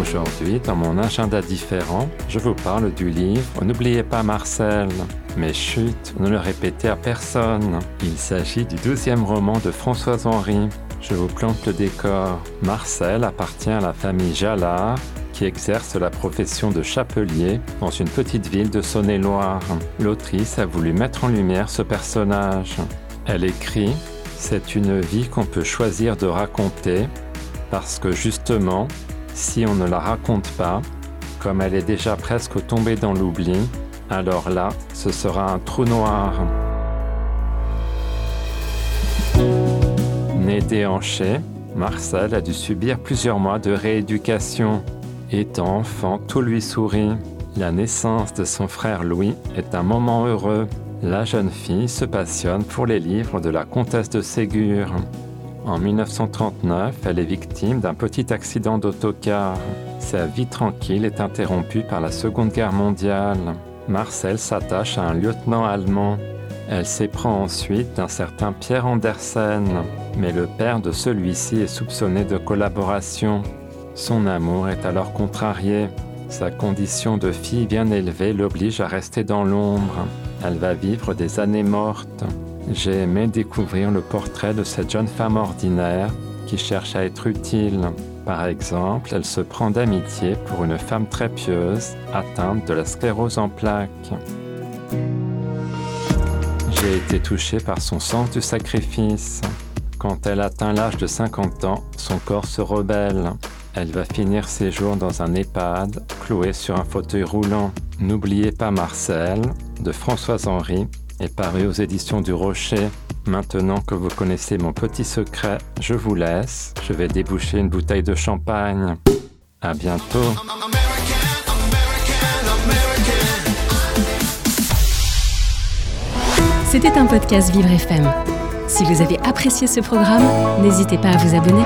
Aujourd'hui, dans mon agenda différent, je vous parle du livre N'oubliez pas Marcel. Mais chut, ne le répétez à personne. Il s'agit du douzième roman de Françoise Henri. Je vous plante le décor. Marcel appartient à la famille Jalard qui exerce la profession de chapelier dans une petite ville de Saône-et-Loire. L'autrice a voulu mettre en lumière ce personnage. Elle écrit C'est une vie qu'on peut choisir de raconter parce que justement, si on ne la raconte pas, comme elle est déjà presque tombée dans l'oubli, alors là, ce sera un trou noir. Né déhanché, Marcel a dû subir plusieurs mois de rééducation. Étant enfant, tout lui sourit. La naissance de son frère Louis est un moment heureux. La jeune fille se passionne pour les livres de la comtesse de Ségur. En 1939, elle est victime d'un petit accident d'autocar. Sa vie tranquille est interrompue par la Seconde Guerre mondiale. Marcel s'attache à un lieutenant allemand. Elle s'éprend ensuite d'un certain Pierre Andersen, mais le père de celui-ci est soupçonné de collaboration. Son amour est alors contrarié. Sa condition de fille bien élevée l'oblige à rester dans l'ombre. Elle va vivre des années mortes. J'ai aimé découvrir le portrait de cette jeune femme ordinaire qui cherche à être utile. Par exemple, elle se prend d'amitié pour une femme très pieuse atteinte de la sclérose en plaques. J'ai été touché par son sens du sacrifice. Quand elle atteint l'âge de 50 ans, son corps se rebelle. Elle va finir ses jours dans un EHPAD, clouée sur un fauteuil roulant. N'oubliez pas Marcel, de Françoise Henri, est paru aux éditions du Rocher. Maintenant que vous connaissez mon petit secret, je vous laisse. Je vais déboucher une bouteille de champagne. À bientôt. C'était un podcast Vivre FM. Si vous avez apprécié ce programme, n'hésitez pas à vous abonner.